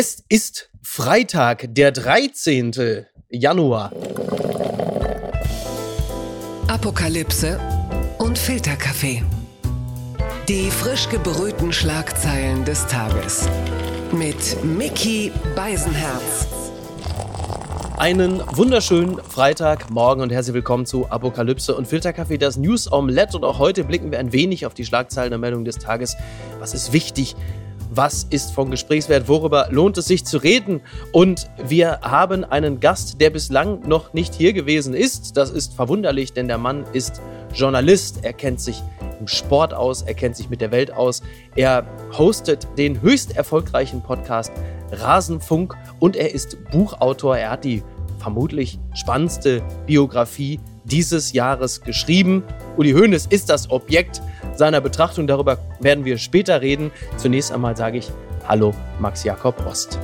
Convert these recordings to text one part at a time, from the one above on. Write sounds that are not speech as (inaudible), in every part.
Es ist Freitag, der 13. Januar. Apokalypse und Filterkaffee. Die frisch gebrühten Schlagzeilen des Tages. Mit Mickey Beisenherz. Einen wunderschönen Freitagmorgen und herzlich willkommen zu Apokalypse und Filterkaffee, das News Omelette. Und auch heute blicken wir ein wenig auf die Schlagzeilen der Meldung des Tages. Was ist wichtig? Was ist von Gesprächswert, worüber lohnt es sich zu reden. Und wir haben einen Gast, der bislang noch nicht hier gewesen ist. Das ist verwunderlich, denn der Mann ist Journalist. Er kennt sich im Sport aus, er kennt sich mit der Welt aus. Er hostet den höchst erfolgreichen Podcast Rasenfunk und er ist Buchautor. Er hat die vermutlich spannendste Biografie dieses Jahres geschrieben. Uli Hoeneß ist das Objekt seiner Betrachtung. Darüber werden wir später reden. Zunächst einmal sage ich Hallo, Max Jakob Ost.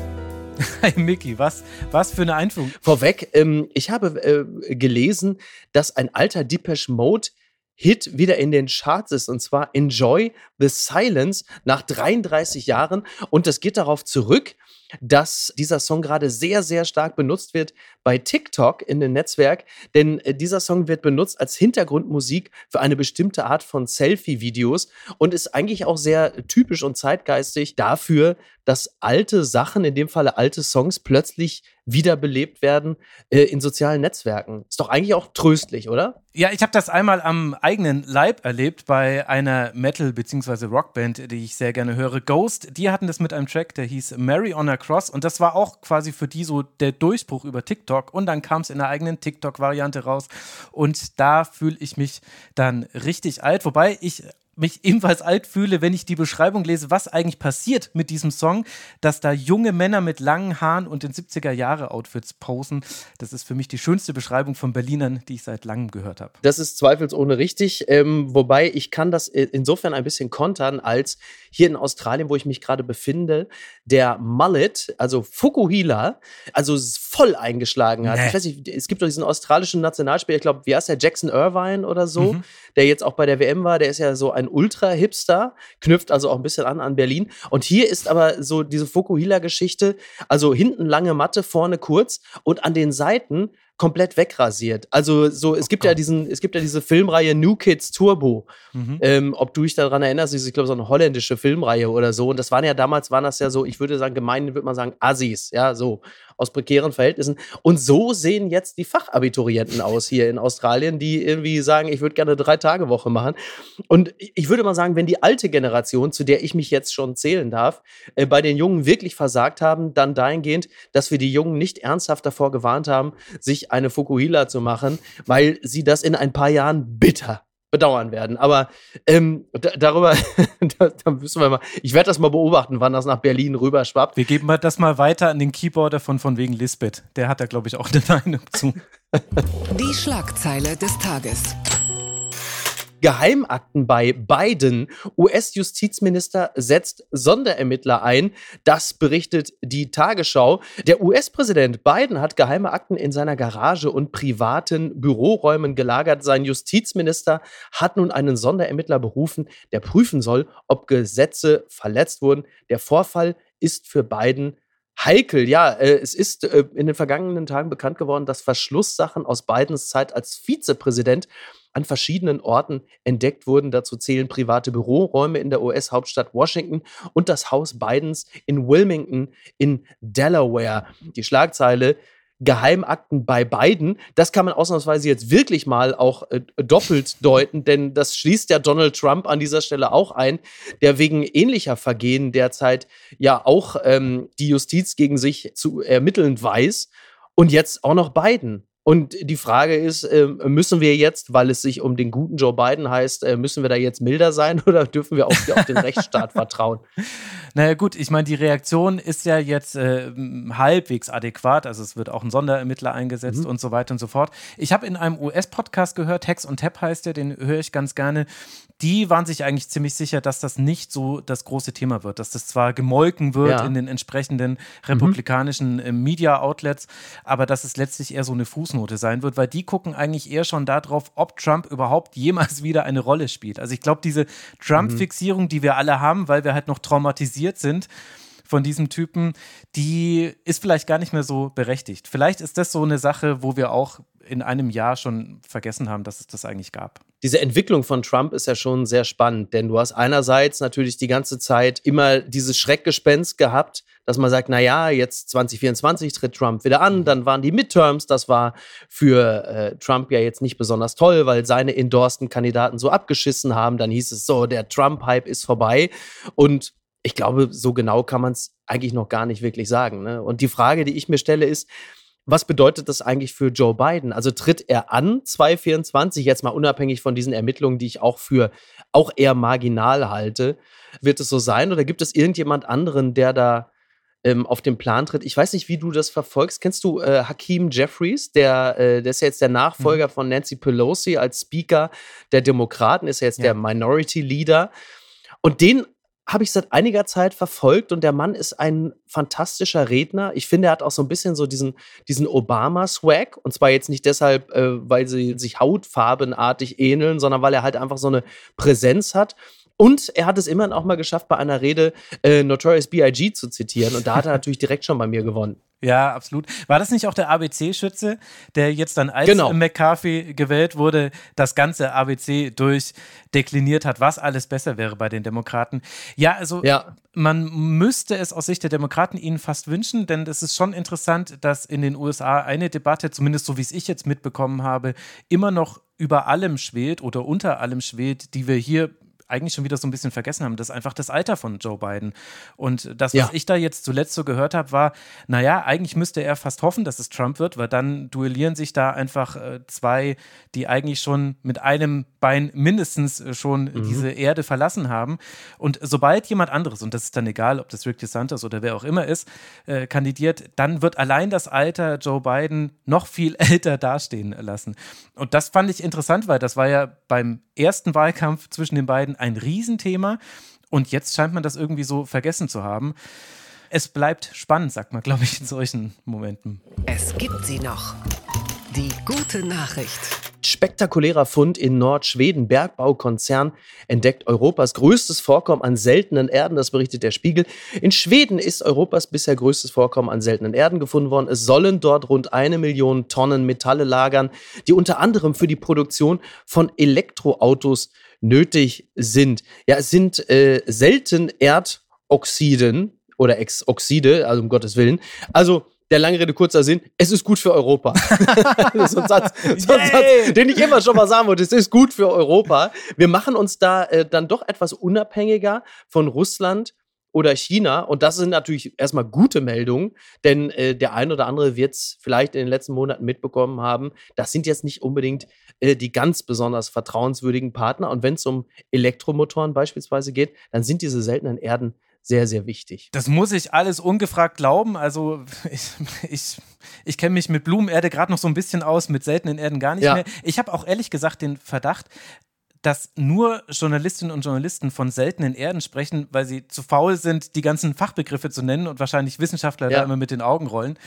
(laughs) Hi Micky, was, was für eine Einführung. Vorweg, ähm, ich habe äh, gelesen, dass ein alter Depeche Mode Hit wieder in den Charts ist und zwar Enjoy the Silence nach 33 Jahren und das geht darauf zurück, dass dieser Song gerade sehr, sehr stark benutzt wird bei TikTok in dem Netzwerk, denn äh, dieser Song wird benutzt als Hintergrundmusik für eine bestimmte Art von Selfie-Videos und ist eigentlich auch sehr typisch und zeitgeistig dafür, dass alte Sachen, in dem Falle alte Songs, plötzlich wiederbelebt werden äh, in sozialen Netzwerken. Ist doch eigentlich auch tröstlich, oder? Ja, ich habe das einmal am eigenen Leib erlebt bei einer Metal- bzw. Rockband, die ich sehr gerne höre. Ghost, die hatten das mit einem Track, der hieß Mary on a Cross und das war auch quasi für die so der Durchbruch über TikTok und dann kam es in der eigenen TikTok-Variante raus und da fühle ich mich dann richtig alt, wobei ich mich ebenfalls alt fühle, wenn ich die Beschreibung lese, was eigentlich passiert mit diesem Song, dass da junge Männer mit langen Haaren und in 70er Jahre Outfits posen. Das ist für mich die schönste Beschreibung von Berlinern, die ich seit langem gehört habe. Das ist zweifelsohne richtig, ähm, wobei ich kann das insofern ein bisschen kontern, als hier in Australien, wo ich mich gerade befinde, der Mullet, also Fukuhila, also voll eingeschlagen hat. Nee. Ich weiß nicht, es gibt doch diesen australischen Nationalspieler, ich glaube, wie heißt der, Jackson Irvine oder so, mhm. der jetzt auch bei der WM war, der ist ja so ein Ultra-Hipster, knüpft also auch ein bisschen an an Berlin. Und hier ist aber so diese Fukuhila-Geschichte, also hinten lange Matte, vorne kurz und an den Seiten komplett wegrasiert. Also so, es gibt ja diesen, es gibt ja diese Filmreihe New Kids Turbo. Mhm. Ähm, ob du dich daran erinnerst, ich glaube, so eine holländische Filmreihe oder so. Und das waren ja damals, waren das ja so, ich würde sagen, gemein würde man sagen, Assis, ja, so aus prekären Verhältnissen. Und so sehen jetzt die Fachabiturienten aus hier in Australien, die irgendwie sagen, ich würde gerne eine Drei-Tage-Woche machen. Und ich würde mal sagen, wenn die alte Generation, zu der ich mich jetzt schon zählen darf, äh, bei den Jungen wirklich versagt haben, dann dahingehend, dass wir die Jungen nicht ernsthaft davor gewarnt haben, sich eine Fukuhila zu machen, weil sie das in ein paar Jahren bitter bedauern werden. Aber ähm, darüber, (laughs) da, da, müssen wir mal, ich werde das mal beobachten, wann das nach Berlin rüber schwappt. Wir geben das mal weiter an den Keyboarder von von wegen Lisbeth. Der hat da, glaube ich, auch eine Meinung zu. Die Schlagzeile des Tages. Geheimakten bei Biden. US-Justizminister setzt Sonderermittler ein. Das berichtet die Tagesschau. Der US-Präsident Biden hat geheime Akten in seiner Garage und privaten Büroräumen gelagert. Sein Justizminister hat nun einen Sonderermittler berufen, der prüfen soll, ob Gesetze verletzt wurden. Der Vorfall ist für Biden heikel. Ja, äh, es ist äh, in den vergangenen Tagen bekannt geworden, dass Verschlusssachen aus Bidens Zeit als Vizepräsident an verschiedenen Orten entdeckt wurden. Dazu zählen private Büroräume in der US-Hauptstadt Washington und das Haus Bidens in Wilmington in Delaware. Die Schlagzeile Geheimakten bei Biden. Das kann man ausnahmsweise jetzt wirklich mal auch äh, doppelt deuten, denn das schließt ja Donald Trump an dieser Stelle auch ein, der wegen ähnlicher Vergehen derzeit ja auch ähm, die Justiz gegen sich zu ermitteln weiß. Und jetzt auch noch Biden. Und die Frage ist, ähm, müssen wir jetzt, weil es sich um den guten Joe Biden heißt, äh, müssen wir da jetzt milder sein (laughs) oder dürfen wir auf, auf den Rechtsstaat vertrauen? (laughs) Naja gut, ich meine, die Reaktion ist ja jetzt äh, halbwegs adäquat. Also es wird auch ein Sonderermittler eingesetzt mhm. und so weiter und so fort. Ich habe in einem US-Podcast gehört, Hex und Tap heißt der, den höre ich ganz gerne. Die waren sich eigentlich ziemlich sicher, dass das nicht so das große Thema wird, dass das zwar gemolken wird ja. in den entsprechenden mhm. republikanischen mhm. Media-Outlets, aber dass es letztlich eher so eine Fußnote sein wird, weil die gucken eigentlich eher schon darauf, ob Trump überhaupt jemals (laughs) wieder eine Rolle spielt. Also ich glaube, diese Trump-Fixierung, die wir alle haben, weil wir halt noch traumatisiert sind, von diesem Typen, die ist vielleicht gar nicht mehr so berechtigt. Vielleicht ist das so eine Sache, wo wir auch in einem Jahr schon vergessen haben, dass es das eigentlich gab. Diese Entwicklung von Trump ist ja schon sehr spannend, denn du hast einerseits natürlich die ganze Zeit immer dieses Schreckgespenst gehabt, dass man sagt, na ja, jetzt 2024 tritt Trump wieder an, dann waren die Midterms, das war für äh, Trump ja jetzt nicht besonders toll, weil seine endorsten Kandidaten so abgeschissen haben, dann hieß es so, der Trump-Hype ist vorbei und ich glaube, so genau kann man es eigentlich noch gar nicht wirklich sagen. Ne? Und die Frage, die ich mir stelle, ist, was bedeutet das eigentlich für Joe Biden? Also tritt er an 2024, jetzt mal unabhängig von diesen Ermittlungen, die ich auch für auch eher marginal halte, wird es so sein oder gibt es irgendjemand anderen, der da ähm, auf den Plan tritt? Ich weiß nicht, wie du das verfolgst. Kennst du äh, Hakeem Jeffries? Der, äh, der ist ja jetzt der Nachfolger mhm. von Nancy Pelosi als Speaker der Demokraten, ist ja jetzt ja. der Minority Leader. Und den habe ich seit einiger Zeit verfolgt und der Mann ist ein fantastischer Redner. Ich finde, er hat auch so ein bisschen so diesen, diesen Obama-Swag. Und zwar jetzt nicht deshalb, äh, weil sie sich hautfarbenartig ähneln, sondern weil er halt einfach so eine Präsenz hat. Und er hat es immerhin auch mal geschafft, bei einer Rede äh, Notorious B.I.G. zu zitieren. Und da hat er natürlich direkt schon bei mir gewonnen. Ja, absolut. War das nicht auch der ABC-Schütze, der jetzt dann als genau. McCarthy gewählt wurde, das ganze ABC durchdekliniert hat, was alles besser wäre bei den Demokraten? Ja, also ja. man müsste es aus Sicht der Demokraten ihnen fast wünschen, denn es ist schon interessant, dass in den USA eine Debatte, zumindest so wie es ich jetzt mitbekommen habe, immer noch über allem schwebt oder unter allem schwebt, die wir hier eigentlich schon wieder so ein bisschen vergessen haben, das ist einfach das Alter von Joe Biden. Und das, was ja. ich da jetzt zuletzt so gehört habe, war, naja, eigentlich müsste er fast hoffen, dass es Trump wird, weil dann duellieren sich da einfach äh, zwei, die eigentlich schon mit einem Bein mindestens äh, schon mhm. diese Erde verlassen haben. Und sobald jemand anderes, und das ist dann egal, ob das Rick DeSantis oder wer auch immer ist, äh, kandidiert, dann wird allein das Alter Joe Biden noch viel (laughs) älter dastehen lassen. Und das fand ich interessant, weil das war ja beim ersten Wahlkampf zwischen den beiden ein Riesenthema. Und jetzt scheint man das irgendwie so vergessen zu haben. Es bleibt spannend, sagt man, glaube ich, in solchen Momenten. Es gibt sie noch. Die gute Nachricht. Spektakulärer Fund in Nordschweden. Bergbaukonzern entdeckt Europas größtes Vorkommen an seltenen Erden. Das berichtet der Spiegel. In Schweden ist Europas bisher größtes Vorkommen an seltenen Erden gefunden worden. Es sollen dort rund eine Million Tonnen Metalle lagern, die unter anderem für die Produktion von Elektroautos nötig sind. Ja, es sind äh, selten Erdoxiden oder Exoxide, also um Gottes Willen. Also der lange Rede, kurzer Sinn, es ist gut für Europa. (laughs) ist ein Satz, so ein Satz, den ich immer schon mal sagen wollte. Es ist gut für Europa. Wir machen uns da äh, dann doch etwas unabhängiger von Russland oder China. Und das sind natürlich erstmal gute Meldungen, denn äh, der ein oder andere wird es vielleicht in den letzten Monaten mitbekommen haben. Das sind jetzt nicht unbedingt äh, die ganz besonders vertrauenswürdigen Partner. Und wenn es um Elektromotoren beispielsweise geht, dann sind diese seltenen Erden sehr, sehr wichtig. Das muss ich alles ungefragt glauben. Also ich, ich, ich kenne mich mit Blumenerde gerade noch so ein bisschen aus, mit seltenen Erden gar nicht ja. mehr. Ich habe auch ehrlich gesagt den Verdacht, dass nur Journalistinnen und Journalisten von seltenen Erden sprechen, weil sie zu faul sind, die ganzen Fachbegriffe zu nennen und wahrscheinlich Wissenschaftler ja. da immer mit den Augen rollen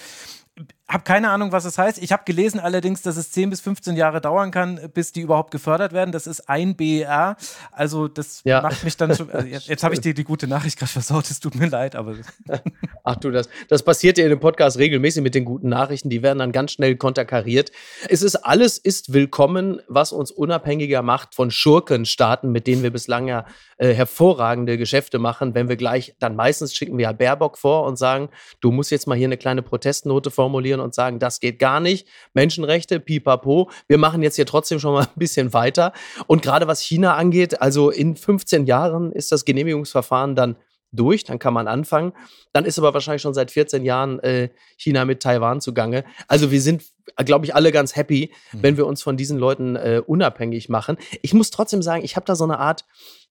habe keine Ahnung, was es heißt. Ich habe gelesen allerdings, dass es 10 bis 15 Jahre dauern kann, bis die überhaupt gefördert werden. Das ist ein BER. Also das ja. macht mich dann schon. Also jetzt, jetzt habe ich dir die gute Nachricht gerade versaut. Es tut mir leid, aber. (laughs) Ach du, das, das passiert ja in dem Podcast regelmäßig mit den guten Nachrichten. Die werden dann ganz schnell konterkariert. Es ist alles ist willkommen, was uns unabhängiger macht von Schurkenstaaten, mit denen wir bislang ja äh, hervorragende Geschäfte machen. Wenn wir gleich, dann meistens schicken wir ja Baerbock vor und sagen, du musst jetzt mal hier eine kleine Protestnote formulieren formulieren und sagen, das geht gar nicht, Menschenrechte, pipapo, wir machen jetzt hier trotzdem schon mal (laughs) ein bisschen weiter. Und gerade was China angeht, also in 15 Jahren ist das Genehmigungsverfahren dann durch, dann kann man anfangen. Dann ist aber wahrscheinlich schon seit 14 Jahren äh, China mit Taiwan zugange. Also wir sind, glaube ich, alle ganz happy, mhm. wenn wir uns von diesen Leuten äh, unabhängig machen. Ich muss trotzdem sagen, ich habe da so eine Art,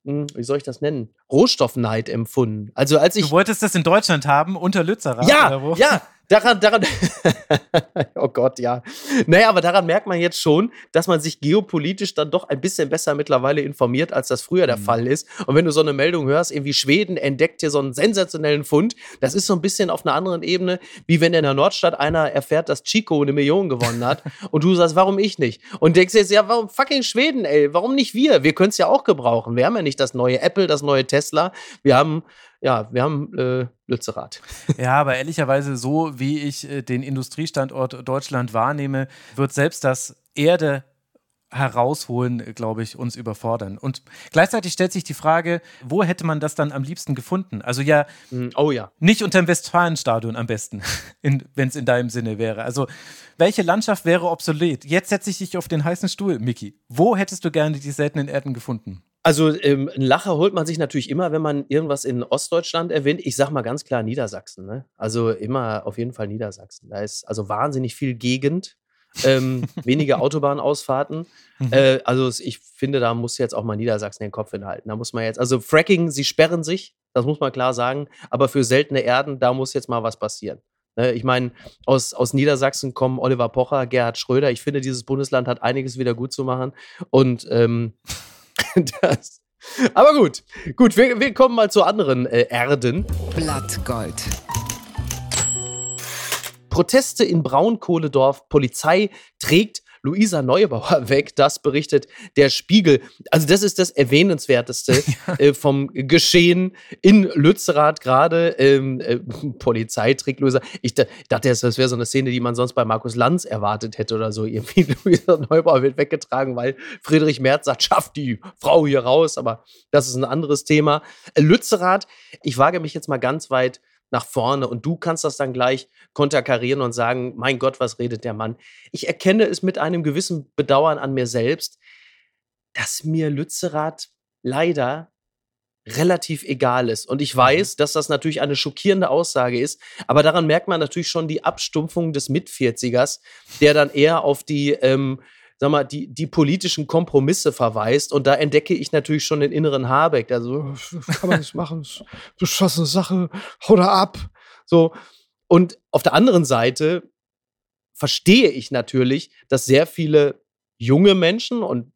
hm, wie soll ich das nennen? Rohstoffneid empfunden. Also als ich. Du wolltest das in Deutschland haben, unter Lützerath? Ja, ja, (laughs) daran, daran, (laughs) oh Gott, ja. Naja, aber daran merkt man jetzt schon, dass man sich geopolitisch dann doch ein bisschen besser mittlerweile informiert, als das früher der mhm. Fall ist. Und wenn du so eine Meldung hörst, irgendwie Schweden entdeckt hier so einen sensationellen Fund, das ist so ein bisschen auf einer anderen Ebene, wie wenn in der Nordstadt einer erfährt, dass Chico eine Million gewonnen hat (laughs) und du sagst, warum ich nicht? Und denkst jetzt, ja, warum fucking Schweden, ey? Warum nicht wir? Wir können es ja auch gebrauchen. Wir haben ja nicht das neue Apple, das neue Tesla. Wir haben ja, wir haben äh, Lützerath. (laughs) Ja, aber ehrlicherweise, so wie ich äh, den Industriestandort Deutschland wahrnehme, wird selbst das Erde herausholen, glaube ich, uns überfordern. Und gleichzeitig stellt sich die Frage, wo hätte man das dann am liebsten gefunden? Also ja, hm, oh ja. nicht unter dem Westfalenstadion am besten, (laughs) wenn es in deinem Sinne wäre. Also welche Landschaft wäre obsolet? Jetzt setze ich dich auf den heißen Stuhl, Miki. Wo hättest du gerne die seltenen Erden gefunden? Also ähm, ein Lacher holt man sich natürlich immer, wenn man irgendwas in Ostdeutschland erwähnt. Ich sag mal ganz klar Niedersachsen. Ne? Also immer auf jeden Fall Niedersachsen. Da ist also wahnsinnig viel Gegend ähm, (laughs) wenige Autobahnausfahrten. Mhm. Äh, also ich finde, da muss jetzt auch mal Niedersachsen den Kopf hinhalten. Da muss man jetzt, also Fracking, sie sperren sich, das muss man klar sagen, aber für seltene Erden, da muss jetzt mal was passieren. Ne, ich meine, aus, aus Niedersachsen kommen Oliver Pocher, Gerhard Schröder. Ich finde, dieses Bundesland hat einiges wieder gut zu machen. Und ähm, (laughs) das. Aber gut, gut, wir, wir kommen mal zu anderen äh, Erden. Blattgold. Proteste in Braunkohledorf. Polizei trägt Luisa Neubauer (laughs) weg. Das berichtet der Spiegel. Also, das ist das Erwähnenswerteste (laughs) ja. äh, vom Geschehen in Lützerath gerade. Ähm, äh, (laughs) Polizei trägt Luisa. Ich dachte, das wäre so eine Szene, die man sonst bei Markus Lanz erwartet hätte oder so. Irgendwie Luisa Neubauer wird weggetragen, weil Friedrich Merz sagt, schafft die Frau hier raus. Aber das ist ein anderes Thema. Äh, Lützerath, ich wage mich jetzt mal ganz weit nach vorne und du kannst das dann gleich konterkarieren und sagen, mein Gott, was redet der Mann? Ich erkenne es mit einem gewissen Bedauern an mir selbst, dass mir Lützerath leider relativ egal ist. Und ich mhm. weiß, dass das natürlich eine schockierende Aussage ist, aber daran merkt man natürlich schon die Abstumpfung des Mitvierzigers, der dann eher auf die ähm, sag mal, die, die politischen Kompromisse verweist. Und da entdecke ich natürlich schon den inneren Habeck. Also, (laughs) kann man nicht machen, (laughs) beschlossene Sache, hau ab. So. Und auf der anderen Seite verstehe ich natürlich, dass sehr viele junge Menschen und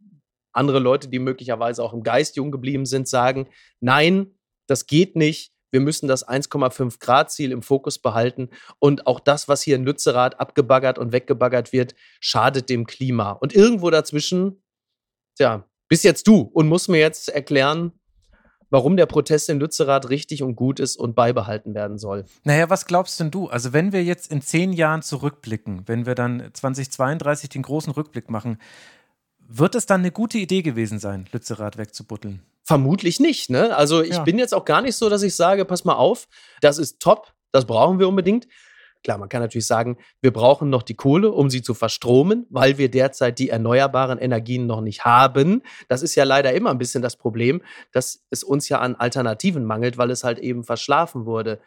andere Leute, die möglicherweise auch im Geist jung geblieben sind, sagen, nein, das geht nicht wir müssen das 1,5 Grad Ziel im Fokus behalten und auch das, was hier in Lützerath abgebaggert und weggebaggert wird, schadet dem Klima. Und irgendwo dazwischen, tja, bist jetzt du und musst mir jetzt erklären, warum der Protest in Lützerath richtig und gut ist und beibehalten werden soll. Naja, was glaubst denn du? Also wenn wir jetzt in zehn Jahren zurückblicken, wenn wir dann 2032 den großen Rückblick machen, wird es dann eine gute Idee gewesen sein, Lützerath wegzubuddeln? Vermutlich nicht. Ne? Also ich ja. bin jetzt auch gar nicht so, dass ich sage, pass mal auf, das ist top, das brauchen wir unbedingt. Klar, man kann natürlich sagen, wir brauchen noch die Kohle, um sie zu verstromen, weil wir derzeit die erneuerbaren Energien noch nicht haben. Das ist ja leider immer ein bisschen das Problem, dass es uns ja an Alternativen mangelt, weil es halt eben verschlafen wurde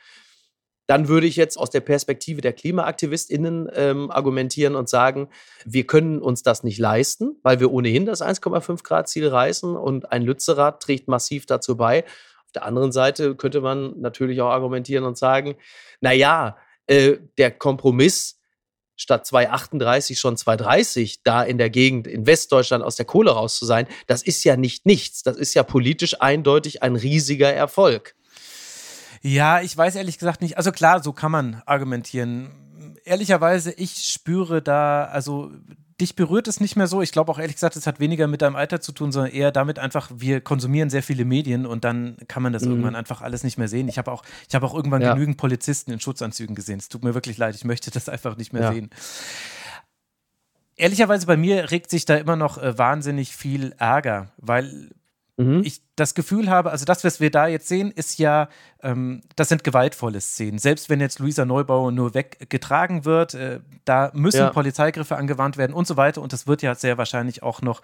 dann würde ich jetzt aus der Perspektive der KlimaaktivistInnen ähm, argumentieren und sagen, wir können uns das nicht leisten, weil wir ohnehin das 1,5 Grad Ziel reißen und ein Lützerath trägt massiv dazu bei. Auf der anderen Seite könnte man natürlich auch argumentieren und sagen, naja, äh, der Kompromiss, statt 238 schon 230 da in der Gegend in Westdeutschland aus der Kohle raus zu sein, das ist ja nicht nichts. Das ist ja politisch eindeutig ein riesiger Erfolg. Ja, ich weiß ehrlich gesagt nicht. Also klar, so kann man argumentieren. Ehrlicherweise, ich spüre da, also dich berührt es nicht mehr so. Ich glaube auch ehrlich gesagt, es hat weniger mit deinem Alter zu tun, sondern eher damit einfach, wir konsumieren sehr viele Medien und dann kann man das mhm. irgendwann einfach alles nicht mehr sehen. Ich habe auch, ich habe auch irgendwann ja. genügend Polizisten in Schutzanzügen gesehen. Es tut mir wirklich leid, ich möchte das einfach nicht mehr ja. sehen. Ehrlicherweise bei mir regt sich da immer noch äh, wahnsinnig viel Ärger, weil mhm. ich das Gefühl habe, also das, was wir da jetzt sehen, ist ja, ähm, das sind gewaltvolle Szenen. Selbst wenn jetzt Luisa Neubauer nur weggetragen wird, äh, da müssen ja. Polizeigriffe angewandt werden und so weiter. Und das wird ja sehr wahrscheinlich auch noch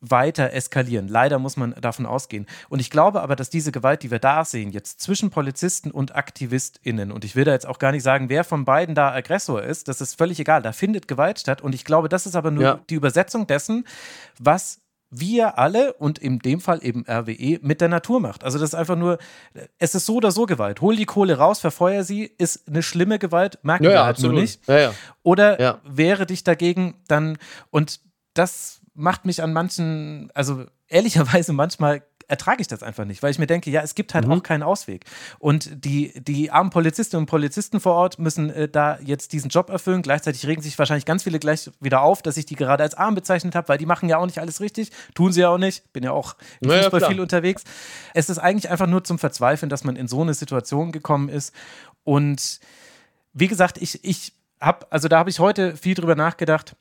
weiter eskalieren. Leider muss man davon ausgehen. Und ich glaube aber, dass diese Gewalt, die wir da sehen, jetzt zwischen Polizisten und AktivistInnen, und ich will da jetzt auch gar nicht sagen, wer von beiden da Aggressor ist, das ist völlig egal. Da findet Gewalt statt. Und ich glaube, das ist aber nur ja. die Übersetzung dessen, was wir alle und in dem Fall eben RWE mit der Natur macht. Also das ist einfach nur, es ist so oder so Gewalt. Hol die Kohle raus, verfeuer sie, ist eine schlimme Gewalt, merken ja, wir ja, halt absolut. nur nicht. Ja, oder wehre dich dagegen dann, und das macht mich an manchen, also ehrlicherweise manchmal ertrage ich das einfach nicht, weil ich mir denke, ja, es gibt halt mhm. auch keinen Ausweg. Und die, die armen Polizistinnen und Polizisten vor Ort müssen äh, da jetzt diesen Job erfüllen. Gleichzeitig regen sich wahrscheinlich ganz viele gleich wieder auf, dass ich die gerade als arm bezeichnet habe, weil die machen ja auch nicht alles richtig. Tun sie ja auch nicht. Bin ja auch im naja, Fußball klar. viel unterwegs. Es ist eigentlich einfach nur zum Verzweifeln, dass man in so eine Situation gekommen ist. Und wie gesagt, ich, ich habe, also da habe ich heute viel drüber nachgedacht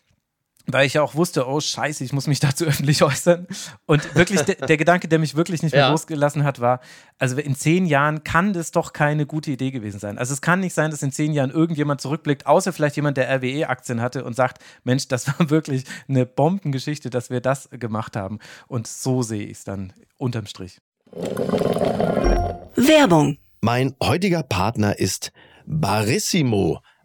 weil ich ja auch wusste, oh scheiße, ich muss mich (laughs) dazu öffentlich äußern. Und wirklich, der, der Gedanke, der mich wirklich nicht mehr ja. losgelassen hat, war, also in zehn Jahren kann das doch keine gute Idee gewesen sein. Also es kann nicht sein, dass in zehn Jahren irgendjemand zurückblickt, außer vielleicht jemand, der RWE-Aktien hatte und sagt, Mensch, das war (laughs) wirklich eine Bombengeschichte, dass wir das gemacht haben. Und so sehe ich es dann unterm Strich. Werbung. Mein heutiger Partner ist Barissimo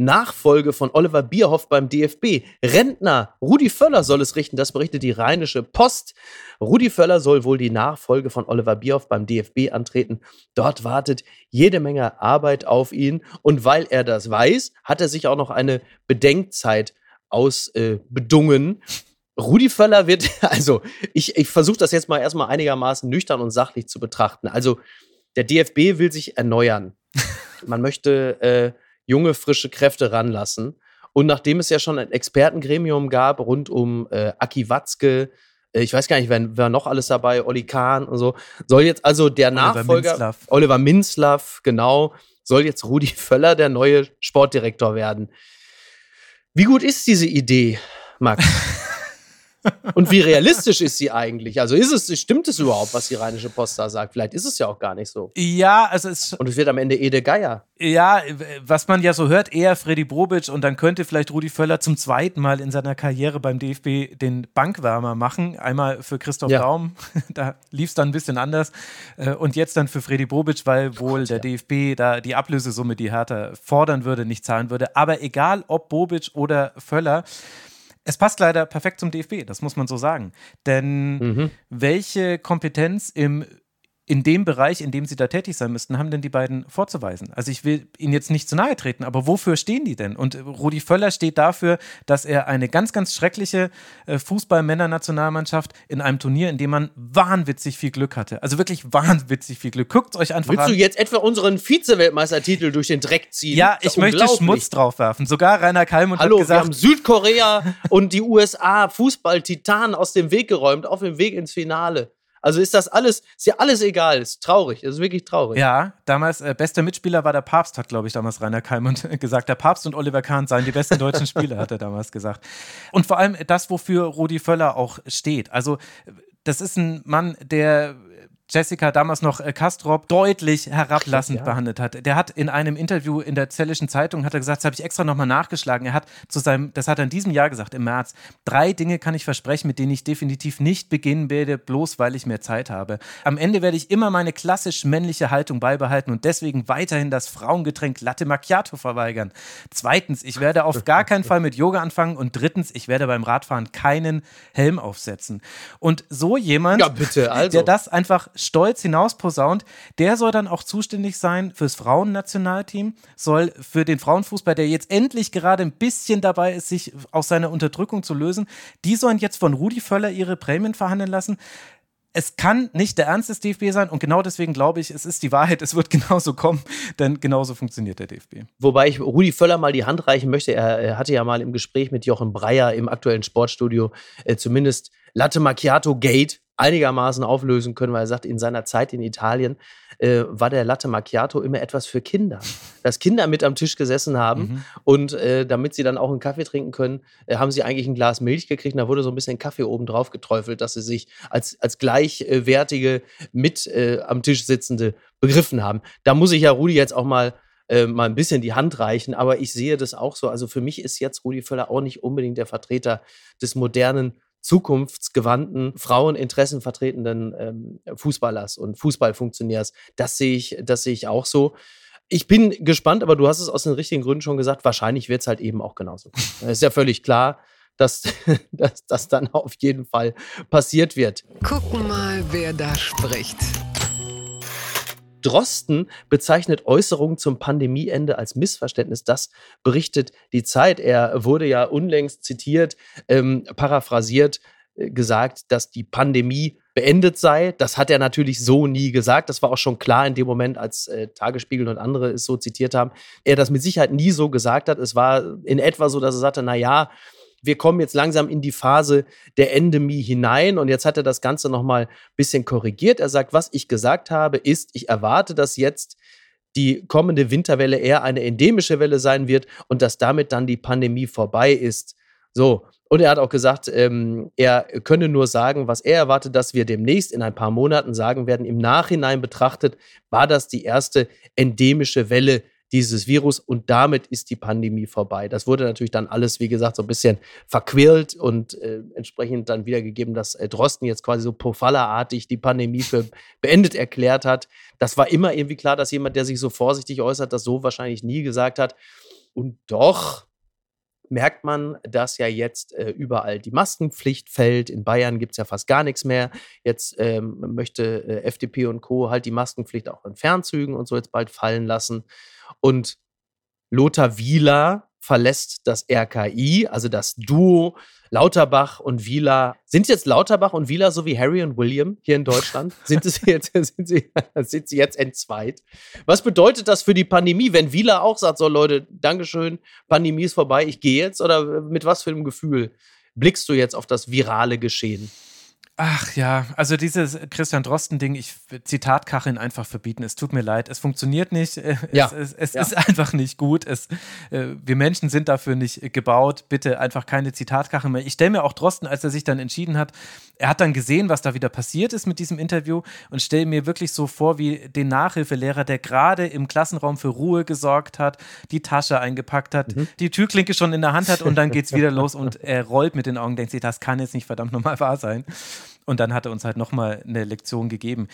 Nachfolge von Oliver Bierhoff beim DFB. Rentner Rudi Völler soll es richten, das berichtet die Rheinische Post. Rudi Völler soll wohl die Nachfolge von Oliver Bierhoff beim DFB antreten. Dort wartet jede Menge Arbeit auf ihn und weil er das weiß, hat er sich auch noch eine Bedenkzeit ausbedungen. Äh, Rudi Völler wird, (laughs) also ich, ich versuche das jetzt mal erstmal einigermaßen nüchtern und sachlich zu betrachten. Also der DFB will sich erneuern. Man möchte äh, junge, frische Kräfte ranlassen. Und nachdem es ja schon ein Expertengremium gab rund um äh, Aki Watzke, äh, ich weiß gar nicht, wer, wer, noch alles dabei, Olli Kahn und so, soll jetzt also der Nachfolger, Minzlaff. Oliver Minzlaff, genau, soll jetzt Rudi Völler der neue Sportdirektor werden. Wie gut ist diese Idee, Max? (laughs) Und wie realistisch ist sie eigentlich? Also ist es, stimmt es überhaupt, was die Rheinische Post da sagt? Vielleicht ist es ja auch gar nicht so. Ja, also es. Und es wird am Ende Ede Geier. Ja, was man ja so hört, eher Freddy Brobic und dann könnte vielleicht Rudi Völler zum zweiten Mal in seiner Karriere beim DFB den Bankwärmer machen. Einmal für Christoph ja. Daum, (laughs) da lief es dann ein bisschen anders. Äh, und jetzt dann für Freddy Brobic, weil wohl der ja. DFB da die Ablösesumme, die Hertha fordern würde, nicht zahlen würde. Aber egal ob Bobic oder Völler, es passt leider perfekt zum DFB, das muss man so sagen. Denn mhm. welche Kompetenz im in dem Bereich, in dem sie da tätig sein müssten, haben denn die beiden vorzuweisen? Also ich will ihnen jetzt nicht zu nahe treten, aber wofür stehen die denn? Und Rudi Völler steht dafür, dass er eine ganz, ganz schreckliche äh, Fußball-Männer-Nationalmannschaft in einem Turnier, in dem man wahnwitzig viel Glück hatte. Also wirklich wahnwitzig viel Glück. Guckt euch einfach Willst an. Willst du jetzt etwa unseren Vize-Weltmeistertitel durch den Dreck ziehen? Ja, ich möchte Schmutz draufwerfen. Sogar Rainer Kalmund Hallo, hat gesagt... wir haben Südkorea und die USA Fußball-Titanen aus dem Weg geräumt, auf dem Weg ins Finale. Also ist das alles, ist ja alles egal. Ist traurig, ist wirklich traurig. Ja, damals, äh, bester Mitspieler war der Papst, hat, glaube ich, damals Rainer Kalmund gesagt. Der Papst und Oliver Kahn seien die besten deutschen Spieler, hat er damals gesagt. Und vor allem das, wofür Rudi Völler auch steht. Also, das ist ein Mann, der Jessica, damals noch äh, Kastrop, deutlich herablassend ja. behandelt hat. Der hat in einem Interview in der Zellischen Zeitung hat er gesagt, das habe ich extra nochmal nachgeschlagen. Er hat zu seinem, das hat er in diesem Jahr gesagt, im März, drei Dinge kann ich versprechen, mit denen ich definitiv nicht beginnen werde, bloß weil ich mehr Zeit habe. Am Ende werde ich immer meine klassisch männliche Haltung beibehalten und deswegen weiterhin das Frauengetränk Latte Macchiato verweigern. Zweitens, ich werde auf gar keinen Fall mit Yoga anfangen und drittens, ich werde beim Radfahren keinen Helm aufsetzen. Und so jemand, Ja, bitte, also. der das einfach stolz hinausposaunt, der soll dann auch zuständig sein fürs Frauennationalteam, soll für den Frauenfußball, der jetzt endlich gerade ein bisschen dabei ist, sich aus seiner Unterdrückung zu lösen, die sollen jetzt von Rudi Völler ihre Prämien verhandeln lassen. Es kann nicht der Ernst des DFB sein und genau deswegen glaube ich, es ist die Wahrheit, es wird (laughs) genauso kommen, denn genauso funktioniert der DFB. Wobei ich Rudi Völler mal die Hand reichen möchte. Er, hatte ja mal im Gespräch mit Jochen Breyer im aktuellen Sportstudio äh, zumindest Latte Macchiato Gate einigermaßen auflösen können, weil er sagt, in seiner Zeit in Italien äh, war der Latte Macchiato immer etwas für Kinder. Dass Kinder mit am Tisch gesessen haben Mhm. und äh, damit sie dann auch einen Kaffee trinken können, äh, haben sie eigentlich ein Glas Milch gekriegt und da wurde so ein bisschen Kaffee oben drauf geträufelt, dass sie sich als, als gleichwertige mit äh, am Tisch sitzende begriffen haben. Da muss ich ja Rudi jetzt auch mal äh, mal ein bisschen die Hand reichen, aber ich sehe das auch so. Also für mich ist jetzt Rudi Völler auch nicht unbedingt der Vertreter des modernen, zukunftsgewandten, Fraueninteressen vertretenden ähm, Fußballers und Fußballfunktionärs. Das sehe ich, das sehe ich auch so. Ich bin gespannt, aber du hast es aus den richtigen Gründen schon gesagt, wahrscheinlich wird es halt eben auch genauso. Es (laughs) ist ja völlig klar, dass, (laughs) dass das dann auf jeden Fall passiert wird. Gucken mal, wer da spricht. Drosten bezeichnet Äußerungen zum Pandemieende als Missverständnis. Das berichtet die Zeit. Er wurde ja unlängst zitiert, ähm, paraphrasiert, äh, gesagt, dass die Pandemie beendet sei. Das hat er natürlich so nie gesagt. Das war auch schon klar in dem Moment, als äh, Tagesspiegel und andere es so zitiert haben. Er das mit Sicherheit nie so gesagt hat. Es war in etwa so, dass er sagte, na ja, wir kommen jetzt langsam in die Phase der Endemie hinein und jetzt hat er das Ganze nochmal ein bisschen korrigiert. Er sagt, was ich gesagt habe, ist, ich erwarte, dass jetzt die kommende Winterwelle eher eine endemische Welle sein wird und dass damit dann die Pandemie vorbei ist. So. Und er hat auch gesagt, ähm, er könne nur sagen, was er erwartet, dass wir demnächst in ein paar Monaten sagen werden. Im Nachhinein betrachtet war das die erste endemische Welle dieses Virus und damit ist die Pandemie vorbei. Das wurde natürlich dann alles, wie gesagt, so ein bisschen verquirlt und äh, entsprechend dann wiedergegeben, dass äh, Drosten jetzt quasi so Pofalla-artig die Pandemie für beendet erklärt hat. Das war immer irgendwie klar, dass jemand, der sich so vorsichtig äußert, das so wahrscheinlich nie gesagt hat. Und doch merkt man, dass ja jetzt äh, überall die Maskenpflicht fällt. In Bayern gibt es ja fast gar nichts mehr. Jetzt ähm, möchte äh, FDP und Co. halt die Maskenpflicht auch in Fernzügen und so jetzt bald fallen lassen. Und Lothar Wieler verlässt das RKI, also das Duo Lauterbach und Wieler. Sind jetzt Lauterbach und Wieler so wie Harry und William hier in Deutschland? (laughs) sind, es jetzt, (laughs) sind, sie, sind sie jetzt entzweit? Was bedeutet das für die Pandemie, wenn Wieler auch sagt, so Leute, Dankeschön, Pandemie ist vorbei, ich gehe jetzt? Oder mit was für einem Gefühl blickst du jetzt auf das virale Geschehen? Ach ja, also dieses Christian Drosten-Ding, ich Zitatkacheln einfach verbieten. Es tut mir leid, es funktioniert nicht. äh, Es, Ja, es, es ja. ist einfach nicht gut. Es, äh, wir Menschen sind dafür nicht gebaut. Bitte einfach keine Zitatkacheln mehr. Ich stelle mir auch Drosten, als er sich dann entschieden hat, er hat dann gesehen, was da wieder passiert ist mit diesem Interview und stelle mir wirklich so vor, wie den Nachhilfelehrer, der gerade im Klassenraum für Ruhe gesorgt hat, die Tasche eingepackt hat, Mhm. die Türklinke schon in der Hand hat und dann geht's (laughs) wieder los und er rollt mit den Augen, denkt sich, das kann jetzt nicht verdammt nochmal wahr sein. Und dann hat er uns halt nochmal eine Lektion gegeben.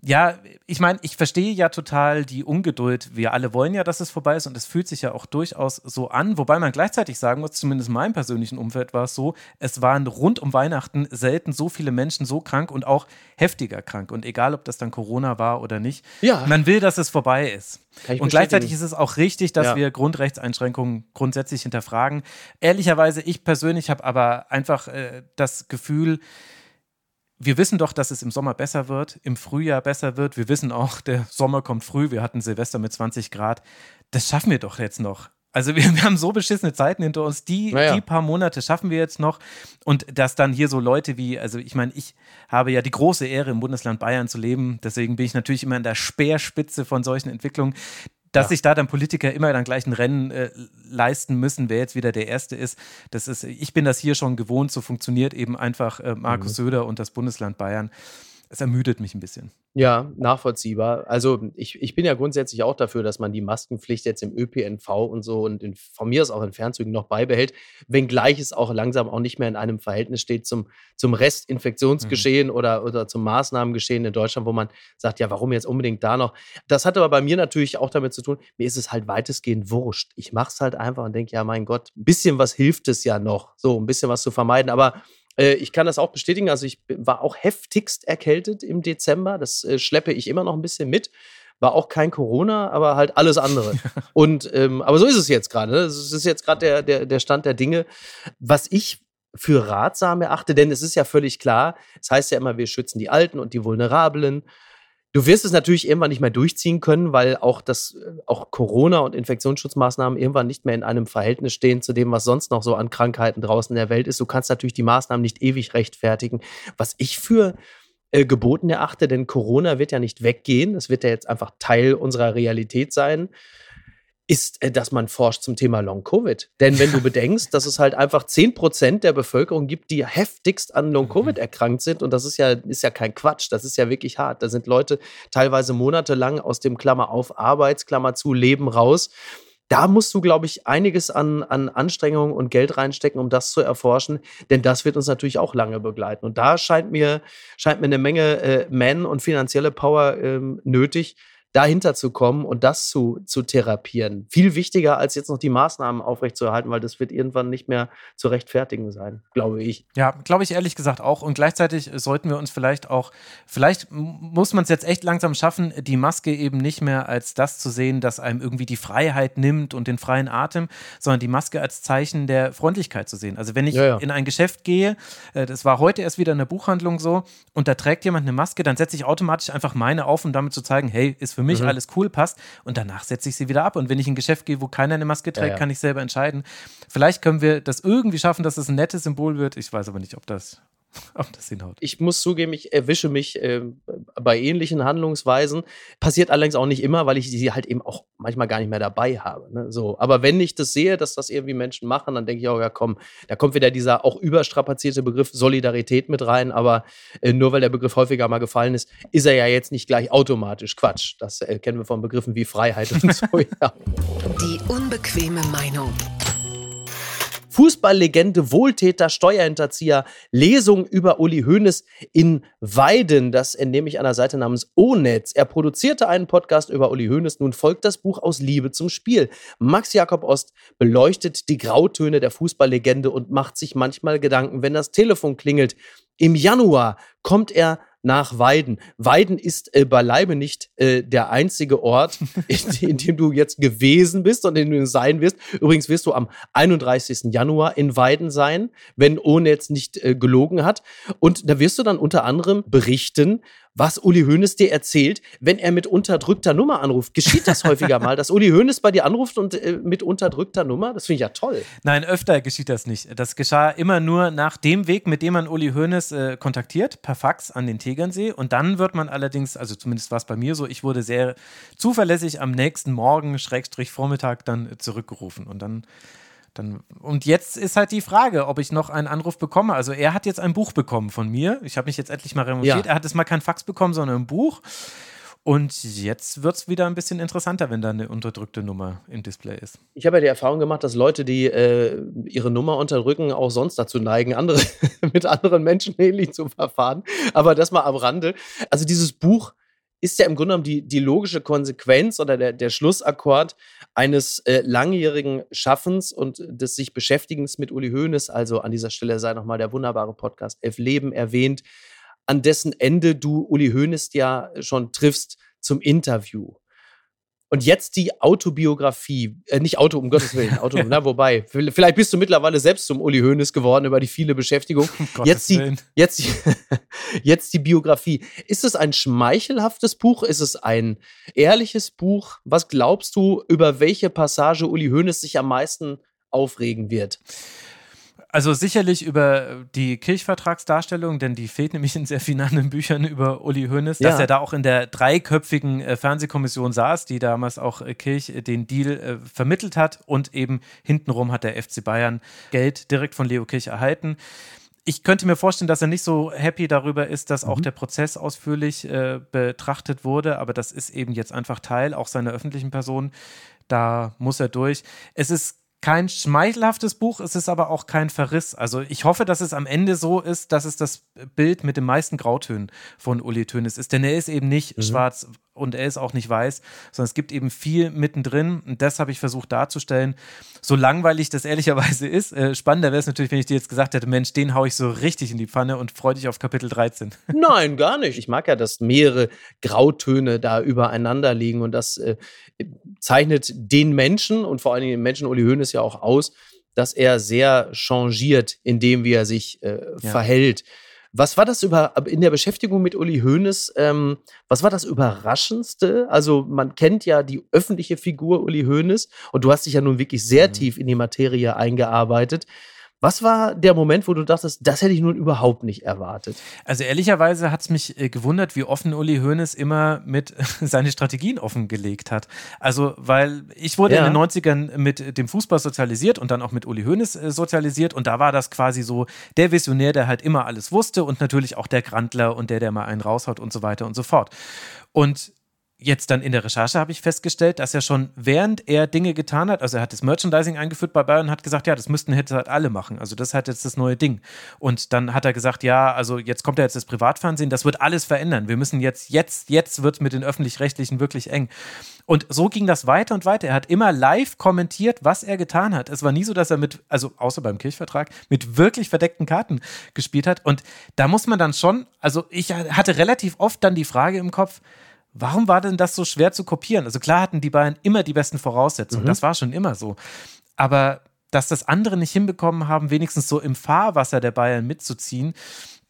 Ja, ich meine, ich verstehe ja total die Ungeduld. Wir alle wollen ja, dass es vorbei ist und es fühlt sich ja auch durchaus so an. Wobei man gleichzeitig sagen muss, zumindest in meinem persönlichen Umfeld war es so, es waren rund um Weihnachten selten so viele Menschen so krank und auch heftiger krank. Und egal, ob das dann Corona war oder nicht, Ja. man will, dass es vorbei ist. Und gleichzeitig ist es auch richtig, dass Ja. wir Grundrechtseinschränkungen grundsätzlich hinterfragen. Ehrlicherweise, ich persönlich habe aber einfach äh, das Gefühl, wir wissen doch, dass es im Sommer besser wird, im Frühjahr besser wird. Wir wissen auch, (laughs) der Sommer kommt früh. Wir hatten Silvester mit 20 Grad. Das schaffen wir doch jetzt noch. Also wir, (laughs) wir haben so beschissene Zeiten hinter uns. Die, Naja. die paar Monate schaffen wir jetzt noch. Und dass dann hier so Leute wie, also ich meine, ich habe ja die große Ehre, im Bundesland Bayern zu leben. Deswegen bin ich natürlich immer in der Speerspitze von solchen Entwicklungen. Dass sich da dann Politiker immer dann gleich ein Rennen äh, leisten müssen, wer jetzt wieder der Erste ist, das ist, ich bin das hier schon gewohnt, so funktioniert eben einfach äh, Markus Söder und das Bundesland Bayern. Es ermüdet mich ein bisschen. Ja, nachvollziehbar. Also ich, ich bin ja grundsätzlich auch dafür, dass man die Maskenpflicht jetzt im ÖPNV und so und in, von mir aus auch in Fernzügen noch beibehält, wenngleich es auch langsam auch nicht mehr in einem Verhältnis steht zum, zum Restinfektionsgeschehen mhm. oder, oder zum Maßnahmengeschehen in Deutschland, wo man sagt, ja, warum jetzt unbedingt da noch? Das hat aber bei mir natürlich auch damit zu tun, mir ist es halt weitestgehend wurscht. Ich mache es halt einfach und denke, ja, mein Gott, ein bisschen was hilft es ja noch, so ein bisschen was zu vermeiden. Aber äh, ich kann das auch bestätigen. Also ich war auch heftigst erkältet im Dezember. Das äh, schleppe ich immer noch ein bisschen mit. War auch kein Corona, aber halt alles andere. (laughs) Und ähm, aber so ist es jetzt gerade. Ne? Es ist jetzt gerade der, der, der Stand der Dinge. Was ich für ratsam erachte, denn es ist ja völlig klar, es heißt ja immer, wir schützen die Alten und die Vulnerablen Du wirst es natürlich irgendwann nicht mehr durchziehen können, weil auch das, auch Corona und Infektionsschutzmaßnahmen irgendwann nicht mehr in einem Verhältnis stehen zu dem, was sonst noch so an Krankheiten draußen in der Welt ist. Du kannst natürlich die Maßnahmen nicht ewig rechtfertigen. Was ich für äh, geboten erachte, denn Corona wird ja nicht weggehen. Das wird ja jetzt einfach Teil unserer Realität sein ist, äh, dass man forscht zum Thema Long-Covid. Denn wenn du (laughs) bedenkst, dass es halt einfach 10% der Bevölkerung gibt, die heftigst an Long-Covid mhm. erkrankt sind, und das ist ja, ist ja kein Quatsch, das ist ja wirklich hart. Da sind Leute teilweise monatelang aus dem Klammer auf Arbeitsklammer zu Leben raus. Da musst du, glaube ich, einiges an, an Anstrengungen und Geld reinstecken, um das zu erforschen, denn das wird uns natürlich auch lange begleiten. Und da scheint mir, scheint mir eine Menge äh, Man- und finanzielle Power ähm, nötig, dahinter zu kommen und das zu, zu therapieren. Viel wichtiger, als jetzt noch die Maßnahmen aufrechtzuerhalten, weil das wird irgendwann nicht mehr zu rechtfertigen sein, glaube ich. Ja, glaube ich ehrlich gesagt auch. Und gleichzeitig sollten wir uns vielleicht auch, vielleicht muss man es jetzt echt langsam schaffen, die Maske eben nicht mehr als das zu sehen, das einem irgendwie die Freiheit nimmt und den freien Atem, sondern die Maske als Zeichen der Freundlichkeit zu sehen. Also wenn ich ja, ja. in ein Geschäft gehe, äh, das war heute erst wieder in der Buchhandlung so, und da trägt jemand eine Maske, dann setze ich automatisch einfach meine auf, um damit zu zeigen, hey, ist für mich mhm. alles cool passt und danach setze ich sie wieder ab. Und wenn ich in ein Geschäft gehe, wo keiner eine Maske trägt, ja, ja. kann ich selber entscheiden. Vielleicht können wir das irgendwie schaffen, dass es ein nettes Symbol wird. Ich weiß aber nicht, ob das (laughs) ob das hinhaut. Ich muss zugeben, ich erwische mich äh, bei ähnlichen Handlungsweisen. Passiert allerdings auch nicht immer, weil ich sie halt eben auch manchmal gar nicht mehr dabei habe. Ne? So, aber wenn ich das sehe, dass das irgendwie Menschen machen, dann denke ich auch, ja komm, da kommt wieder dieser auch überstrapazierte Begriff Solidarität mit rein. Aber äh, nur weil der Begriff häufiger mal gefallen ist, ist er ja jetzt nicht gleich automatisch Quatsch. Das äh, kennen wir von Begriffen wie Freiheit und so. (laughs) Ja. Die unbequeme Meinung. Fußballlegende, Wohltäter, Steuerhinterzieher, Lesung über Uli Hoeneß in Weiden. Das entnehme ich einer Seite namens O-Netz. Er produzierte einen Podcast über Uli Hoeneß. Nun folgt das Buch aus Liebe zum Spiel. Max Jakob Ost beleuchtet die Grautöne der Fußballlegende und macht sich manchmal Gedanken, wenn das Telefon klingelt. Im Januar kommt er nach Weiden. Weiden ist äh, beileibe nicht äh, der einzige Ort, (laughs) in, in, dem du jetzt gewesen bist und in dem du sein wirst. Übrigens wirst du am 31. Januar in Weiden sein, wenn ohne jetzt nicht äh, gelogen hat. Und da wirst du dann unter anderem berichten, was Uli Hoeneß dir erzählt, wenn er mit unterdrückter Nummer anruft. Geschieht das häufiger mal, dass Uli Hoeneß bei dir anruft und äh, mit unterdrückter Nummer? Das finde ich ja toll. Nein, öfter geschieht das nicht. Das geschah immer nur nach dem Weg, mit dem man Uli Hoeneß äh, kontaktiert, per Fax an den Tegernsee. Und dann wird man allerdings, also zumindest war es bei mir so, ich wurde sehr zuverlässig am nächsten Morgen, Schrägstrich Vormittag, dann zurückgerufen. Und dann dann, und jetzt ist halt die Frage, ob ich noch einen Anruf bekomme. Also er hat jetzt ein Buch bekommen von mir. Ich habe mich jetzt endlich mal remontiert. Ja. Er hat es mal kein Fax bekommen, sondern ein Buch. Und jetzt wird es wieder ein bisschen interessanter, wenn da eine unterdrückte Nummer im Display ist. Ich habe ja die Erfahrung gemacht, dass Leute, die äh, ihre Nummer unterdrücken, auch sonst dazu neigen, andere, (laughs) mit anderen Menschen ähnlich zu verfahren. Aber das mal am Rande. Also dieses Buch ist ja im Grunde genommen die, die logische Konsequenz oder der, der Schlussakkord eines äh, langjährigen Schaffens und des sich Beschäftigens mit Uli Hoeneß. Also an dieser Stelle sei nochmal der wunderbare Podcast Elf Leben erwähnt, an dessen Ende du Uli Hoeneß ja schon triffst zum Interview. Und jetzt die Autobiografie, äh, nicht Auto, um Gottes Willen, Auto, (laughs) na, wobei, vielleicht bist du mittlerweile selbst zum Uli Hoeneß geworden über die viele Beschäftigung. (laughs) Um jetzt, die, jetzt, die, (laughs) jetzt die Biografie. Ist es ein schmeichelhaftes Buch? Ist es ein ehrliches Buch? Was glaubst du, über welche Passage Uli Hoeneß sich am meisten aufregen wird? Also sicherlich über die Kirchvertragsdarstellung, denn die fehlt nämlich in sehr vielen anderen Büchern über Uli Hoeneß, ja. dass er da auch in der dreiköpfigen äh, Fernsehkommission saß, die damals auch äh, Kirch äh, den Deal äh, vermittelt hat und eben hintenrum hat der FC Bayern Geld direkt von Leo Kirch erhalten. ich könnte mir vorstellen, dass er nicht so happy darüber ist, dass auch mhm. der Prozess ausführlich äh, betrachtet wurde, aber das ist eben jetzt einfach Teil auch seiner öffentlichen Person. Da muss er durch. Es ist kein schmeichelhaftes Buch, es ist aber auch kein Verriss. Also ich hoffe, dass es am Ende so ist, dass es das Bild mit den meisten Grautönen von Uli Tönes ist. Denn er ist eben nicht mhm. schwarz und er ist auch nicht weiß, sondern es gibt eben viel mittendrin und das habe ich versucht darzustellen. So langweilig das ehrlicherweise ist, äh, spannender wäre es natürlich, wenn ich dir jetzt gesagt hätte, Mensch, den haue ich so richtig in die Pfanne und freue dich auf Kapitel 13. (laughs) Nein, gar nicht. Ich mag ja, dass mehrere Grautöne da übereinander liegen und das äh, zeichnet den Menschen und vor allen Dingen den Menschen Uli Hoeneß ja auch aus, dass er sehr changiert in dem, wie er sich äh, ja. verhält. Was war das über in der Beschäftigung mit Uli Hoeneß? Ähm, was war das Überraschendste? Also man kennt ja die öffentliche Figur Uli Hoeneß und du hast dich ja nun wirklich sehr mhm. tief in die Materie eingearbeitet. Was war der Moment, wo du dachtest, das hätte ich nun überhaupt nicht erwartet? Also ehrlicherweise hat es mich äh, gewundert, wie offen Uli Hoeneß immer mit (laughs) seine Strategien offengelegt hat. Also, weil ich wurde ja. in den 90ern mit dem Fußball sozialisiert und dann auch mit Uli Hoeneß äh, sozialisiert und da war das quasi so der Visionär, der halt immer alles wusste und natürlich auch der Grandler und der, der mal einen raushaut und so weiter und so fort. Und jetzt dann in der Recherche habe ich festgestellt, dass er schon während er Dinge getan hat, also er hat das Merchandising eingeführt bei Bayern und hat gesagt, ja, das müssten hätte halt alle machen. Also das hat jetzt das neue Ding. Und dann hat er gesagt, ja, also jetzt kommt ja jetzt das Privatfernsehen, das wird alles verändern. Wir müssen jetzt, jetzt, jetzt wird mit den öffentlich-rechtlichen wirklich eng. Und so ging das weiter und weiter. Er hat immer live kommentiert, was er getan hat. Es war nie so, dass er mit, also außer beim Kirchvertrag, mit wirklich verdeckten Karten gespielt hat. Und da muss man dann schon, also ich hatte relativ oft dann die Frage im Kopf, Warum war denn das so schwer zu kopieren? Also klar hatten die Bayern immer die besten Voraussetzungen, mhm. das war schon immer so. Aber dass das andere nicht hinbekommen haben, wenigstens so im Fahrwasser der Bayern mitzuziehen,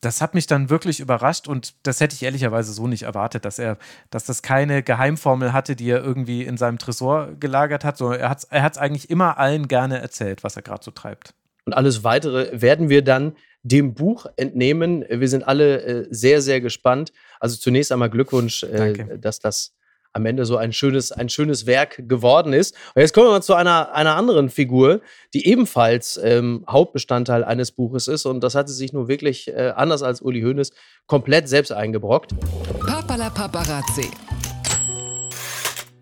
das hat mich dann wirklich überrascht und das hätte ich ehrlicherweise so nicht erwartet, dass er, dass das keine Geheimformel hatte, die er irgendwie in seinem Tresor gelagert hat, sondern er hat es er eigentlich immer allen gerne erzählt, was er gerade so treibt. Und alles weitere werden wir dann dem Buch entnehmen. Wir sind alle äh, sehr, sehr gespannt. Also zunächst einmal Glückwunsch, äh, dass das am Ende so ein schönes, ein schönes Werk geworden ist. Und jetzt kommen wir mal zu einer, einer anderen Figur, die ebenfalls ähm, Hauptbestandteil eines Buches ist. Und das hat sie sich nun wirklich, äh, anders als Uli Hoeneß, komplett selbst eingebrockt. Papala Paparazzi.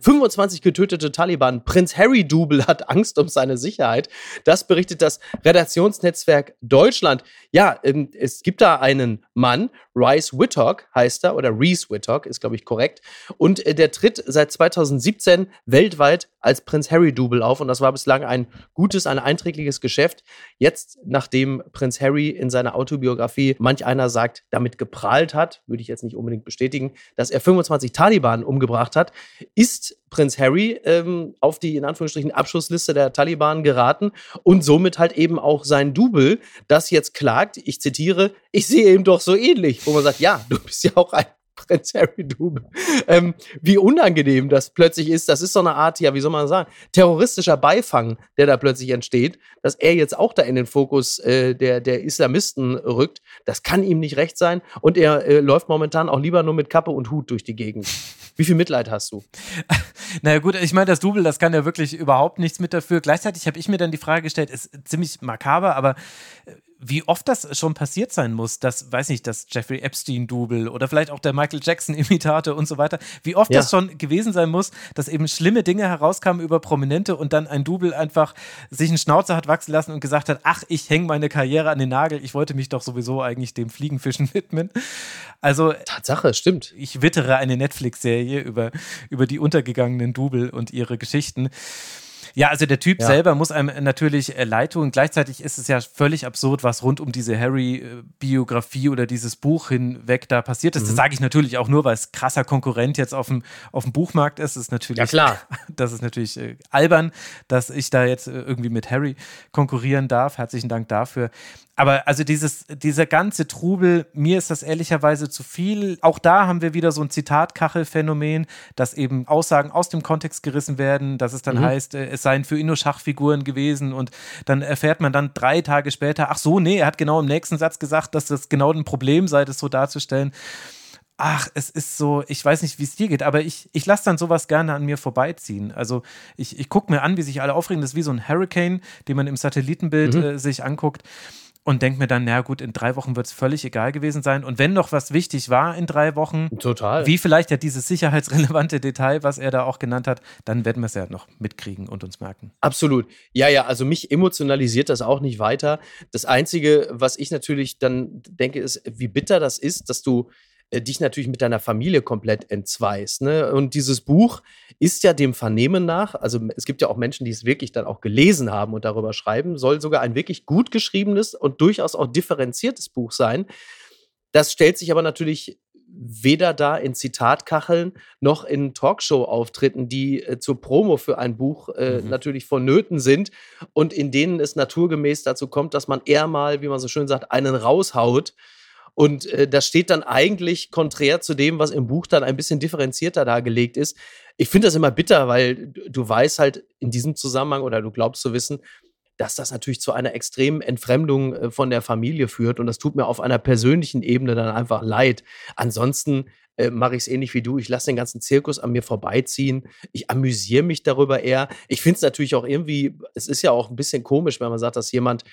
25 getötete Taliban. Prinz Harry Double hat Angst um seine Sicherheit. Das berichtet das Redaktionsnetzwerk Deutschland. Ja, ähm, es gibt da einen Mann, Rice Whittock heißt er, oder Reese Whittock ist, glaube ich, korrekt. Und äh, der tritt seit 2017 weltweit als Prinz Harry Double auf. Und das war bislang ein gutes, ein einträgliches Geschäft. Jetzt, nachdem Prinz Harry in seiner Autobiografie manch einer sagt, damit geprahlt hat, würde ich jetzt nicht unbedingt bestätigen, dass er 25 Taliban umgebracht hat, ist Prinz Harry ähm, auf die in Anführungsstrichen Abschlussliste der Taliban geraten und somit halt eben auch sein Double, das jetzt klagt, ich zitiere, ich sehe ihm doch so ähnlich, wo man sagt, ja, du bist ja auch ein Prinz Harry Double. Ähm, wie unangenehm das plötzlich ist, das ist so eine Art, ja, wie soll man sagen, terroristischer Beifang, der da plötzlich entsteht, dass er jetzt auch da in den Fokus äh, der, der Islamisten rückt, das kann ihm nicht recht sein und er äh, läuft momentan auch lieber nur mit Kappe und Hut durch die Gegend. Wie viel Mitleid hast du? (laughs) naja, gut, ich meine, das Double, das kann ja wirklich überhaupt nichts mit dafür. Gleichzeitig habe ich mir dann die Frage gestellt, ist ziemlich makaber, aber äh, wie oft das schon passiert sein muss, dass, weiß nicht, das Jeffrey Epstein-Double oder vielleicht auch der Michael Jackson-Imitator und so weiter, wie oft ja. das schon gewesen sein muss, dass eben schlimme Dinge herauskamen über Prominente und dann ein Double einfach sich einen Schnauzer hat wachsen lassen und gesagt hat, ach, ich hänge meine Karriere an den Nagel, ich wollte mich doch sowieso eigentlich dem Fliegenfischen (laughs) widmen. Also Tatsache, stimmt. Ich wittere eine Netflix-Serie über, über die untergegangenen Double und ihre Geschichten. Ja, also der Typ ja. selber muss einem natürlich äh, leid tun. Gleichzeitig ist es ja völlig absurd, was rund um diese Harry-Biografie oder dieses Buch hinweg da passiert ist. Mhm. Das sage ich natürlich auch nur, weil es krasser Konkurrent jetzt auf dem, auf dem Buchmarkt ist. Das ist natürlich, ja, klar. (laughs) Das ist natürlich äh, albern, dass ich da jetzt äh, irgendwie mit Harry konkurrieren darf. Herzlichen Dank dafür. Aber also dieses, dieser ganze Trubel, mir ist das ehrlicherweise zu viel. Auch da haben wir wieder so ein Zitatkachelphänomen, dass eben Aussagen aus dem Kontext gerissen werden, dass es dann mhm. heißt, äh, es seien für ihn nur Schachfiguren gewesen und dann erfährt man dann drei Tage später, ach so, nee, er hat genau im nächsten Satz gesagt, dass das genau ein Problem sei, das so darzustellen ach, es ist so, ich weiß nicht, wie es dir geht, aber ich, ich lasse dann sowas gerne an mir vorbeiziehen. Also ich, ich gucke mir an, wie sich alle aufregen. Das ist wie so ein Hurricane, den man im Satellitenbild mhm. äh, sich anguckt. Und denke mir dann, na gut, in drei Wochen wird es völlig egal gewesen sein. Und wenn noch was wichtig war in drei Wochen, Total. wie vielleicht ja dieses sicherheitsrelevante Detail, was er da auch genannt hat, dann werden wir es ja noch mitkriegen und uns merken. Absolut. Ja, ja, also mich emotionalisiert das auch nicht weiter. Das Einzige, was ich natürlich dann denke, ist, wie bitter das ist, dass du äh, dich natürlich mit deiner Familie komplett entzweist. Ne? Und dieses Buch ist ja dem Vernehmen nach, also es gibt ja auch Menschen, die es wirklich dann auch gelesen haben und darüber schreiben, soll sogar ein wirklich gut geschriebenes und durchaus auch differenziertes Buch sein. Das stellt sich aber natürlich weder da in Zitatkacheln noch in Talkshow-Auftritten, die äh, zur Promo für ein Buch äh, mhm. natürlich vonnöten sind und in denen es naturgemäß dazu kommt, dass man eher mal, wie man so schön sagt, einen raushaut und äh, das steht dann eigentlich konträr zu dem, was im Buch dann ein bisschen differenzierter dargelegt ist. Ich finde das immer bitter, weil du weißt halt in diesem Zusammenhang oder du glaubst zu wissen, dass das natürlich zu einer extremen Entfremdung äh, von der Familie führt. Und das tut mir auf einer persönlichen Ebene dann einfach leid. Ansonsten äh, mache ich es ähnlich wie du. Ich lasse den ganzen Zirkus an mir vorbeiziehen. Ich amüsiere mich darüber eher. Ich finde es natürlich auch irgendwie, es ist ja auch ein bisschen komisch, wenn man sagt, dass jemand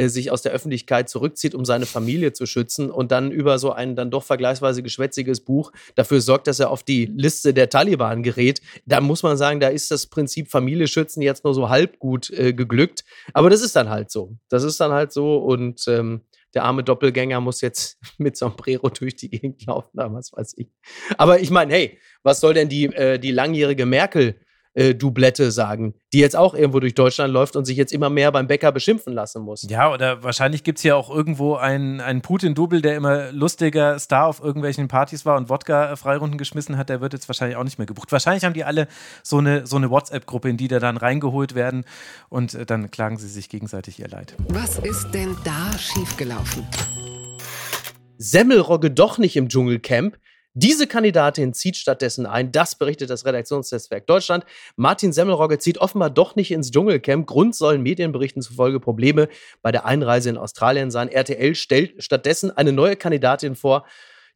äh, sich aus der Öffentlichkeit zurückzieht, um seine Familie zu schützen und dann über so ein dann doch vergleichsweise geschwätziges Buch dafür sorgt, dass er auf die Liste der Taliban gerät. Da muss man sagen, da ist das Prinzip Familie schützen jetzt nur so halb gut äh, geglückt. Aber das ist dann halt so. Das ist dann halt so und ähm, der arme Doppelgänger muss jetzt (laughs) mit Sombrero durch die Gegend laufen, was weiß ich. Aber ich meine, hey, was soll denn die, äh, die langjährige Merkel äh, Doublette sagen, die jetzt auch irgendwo durch Deutschland läuft und sich jetzt immer mehr beim Bäcker beschimpfen lassen muss. Ja, oder wahrscheinlich gibt es ja auch irgendwo einen, einen Putin-Double, der immer lustiger Star auf irgendwelchen Partys war und Wodka-Freirunden geschmissen hat, der wird jetzt wahrscheinlich auch nicht mehr gebucht. Wahrscheinlich haben die alle so eine, so eine WhatsApp-Gruppe, in die da dann reingeholt werden und äh, dann klagen sie sich gegenseitig ihr Leid. Was ist denn da schiefgelaufen? Semmelrogge doch nicht im Dschungelcamp. Diese Kandidatin zieht stattdessen ein, das berichtet das Redaktionsnetzwerk Deutschland. Martin Semmelrogge zieht offenbar doch nicht ins Dschungelcamp. Grund sollen Medienberichten zufolge Probleme bei der Einreise in Australien sein. RTL stellt stattdessen eine neue Kandidatin vor.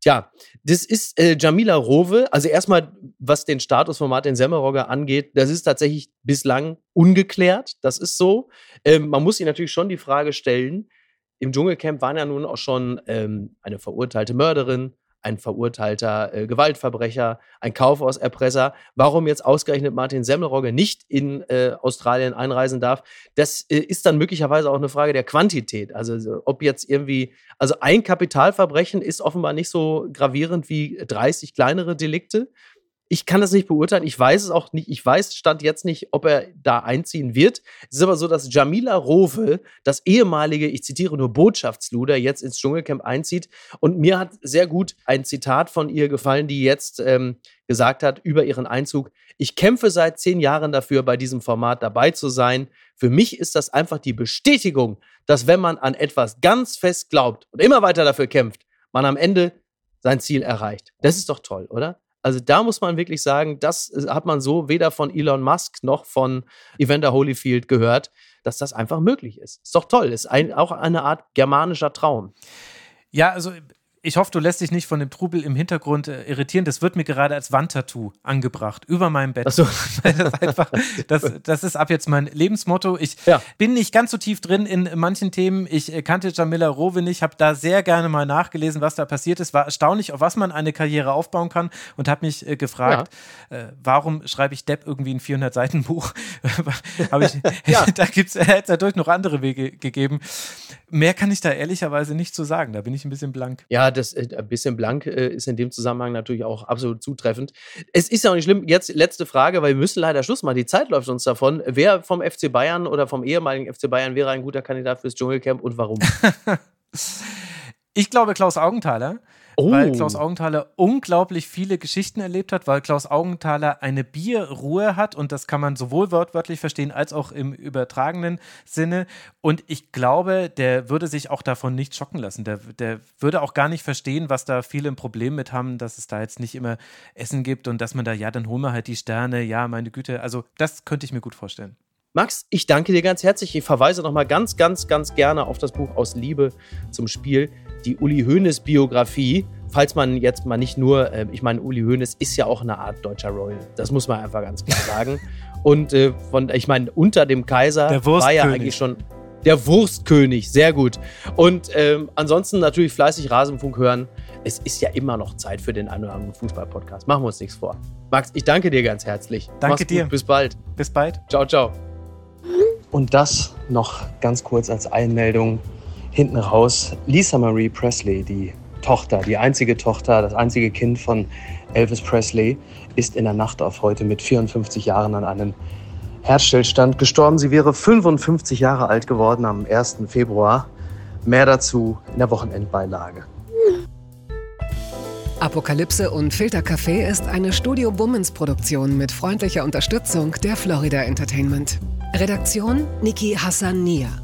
Tja, das ist äh, Jamila Rowe. Also erstmal, was den Status von Martin Semmelrogge angeht, das ist tatsächlich bislang ungeklärt. Das ist so. Ähm, man muss sich natürlich schon die Frage stellen, im Dschungelcamp waren ja nun auch schon ähm, eine verurteilte Mörderin, ein verurteilter äh, Gewaltverbrecher, ein Kaufhauserpresser. Warum jetzt ausgerechnet Martin Semmelrogge nicht in äh, Australien einreisen darf, das äh, ist dann möglicherweise auch eine Frage der Quantität. Also ob jetzt irgendwie, also ein Kapitalverbrechen ist offenbar nicht so gravierend wie 30 kleinere Delikte ich kann das nicht beurteilen. Ich weiß es auch nicht. Ich weiß, stand jetzt nicht, ob er da einziehen wird. Es ist aber so, dass Jamila Rowe, das ehemalige, ich zitiere nur Botschaftsluder, jetzt ins Dschungelcamp einzieht. Und mir hat sehr gut ein Zitat von ihr gefallen, die jetzt ähm, gesagt hat über ihren Einzug. Ich kämpfe seit zehn Jahren dafür, bei diesem Format dabei zu sein. Für mich ist das einfach die Bestätigung, dass wenn man an etwas ganz fest glaubt und immer weiter dafür kämpft, man am Ende sein Ziel erreicht. Das ist doch toll, oder? Also da muss man wirklich sagen, das äh, hat man so weder von Elon Musk noch von Evander Holyfield gehört, dass das einfach möglich ist. Ist doch toll, ist ein, auch eine Art germanischer Traum. Ja, also ich hoffe, du lässt dich nicht von dem Trubel im Hintergrund äh, irritieren. Das wird mir gerade als Wandtattoo angebracht, über meinem Bett. Ach so. (laughs) das, einfach, das, das, ist ab jetzt mein Lebensmotto. Ich ja. bin nicht ganz so tief drin in manchen Themen. Ich äh, kannte Jamila Rowe nicht, habe da sehr gerne mal nachgelesen, was da passiert ist. War erstaunlich, auf was man eine Karriere aufbauen kann und habe mich äh, gefragt, ja. äh, warum schreibe ich Depp irgendwie ein 400-Seiten-Buch? (laughs) (laughs) ja. Da gibt es hätte dadurch noch andere Wege gegeben. Mehr kann ich da ehrlicherweise nicht zu sagen. Da bin ich ein bisschen blank. Ja, das äh, ein bisschen blank äh, ist in dem Zusammenhang natürlich auch absolut zutreffend. Es ist ja auch nicht schlimm. Jetzt letzte Frage, weil wir müssen leider Schluss machen. Die Zeit läuft uns davon. Wer vom FC Bayern oder vom ehemaligen FC Bayern wäre ein guter Kandidat fürs Dschungelcamp und warum? (laughs) ich glaube Klaus Augenthaler. Oh. Weil Klaus Augenthaler unglaublich viele Geschichten erlebt hat, weil Klaus Augenthaler eine Bierruhe hat und das kann man sowohl wortwörtlich verstehen als auch im übertragenen Sinne. Und ich glaube, der würde sich auch davon nicht schocken lassen. Der, der würde auch gar nicht verstehen, was da viele ein Problem mit haben, dass es da jetzt nicht immer Essen gibt und dass man da, ja, dann holen wir halt die Sterne, ja, meine Güte. Also, das könnte ich mir gut vorstellen. Max, ich danke dir ganz herzlich. Ich verweise nochmal ganz, ganz, ganz gerne auf das Buch Aus Liebe zum Spiel die Uli Hoeneß Biografie, falls man jetzt mal nicht nur, äh, ich meine, Uli Hoeneß ist ja auch eine Art deutscher Royal. Das muss man einfach ganz klar sagen. (laughs) Und äh, von, ich meine, unter dem Kaiser war ja eigentlich schon Der Wurstkönig, sehr gut. Und ähm, ansonsten natürlich fleißig Rasenfunk hören. Es ist ja immer noch Zeit für den einen oder anderen Fußball-Podcast. Machen wir uns nichts vor. Max, ich danke dir ganz herzlich. Danke Mach's gut. dir. Bis bald. Bis bald. Ciao, ciao. Und das noch ganz kurz als Einmeldung hinten raus. Lisa Marie Presley, die Tochter, die einzige Tochter, das einzige Kind von Elvis Presley, ist in der Nacht auf heute mit 54 Jahren an einem Herzstillstand gestorben. Sie wäre 55 Jahre alt geworden am 1. Februar. Mehr dazu in der Wochenendbeilage. Apokalypse und Filtercafé ist eine Studio Bummens Produktion mit freundlicher Unterstützung der Florida Entertainment. Redaktion Niki Hassania.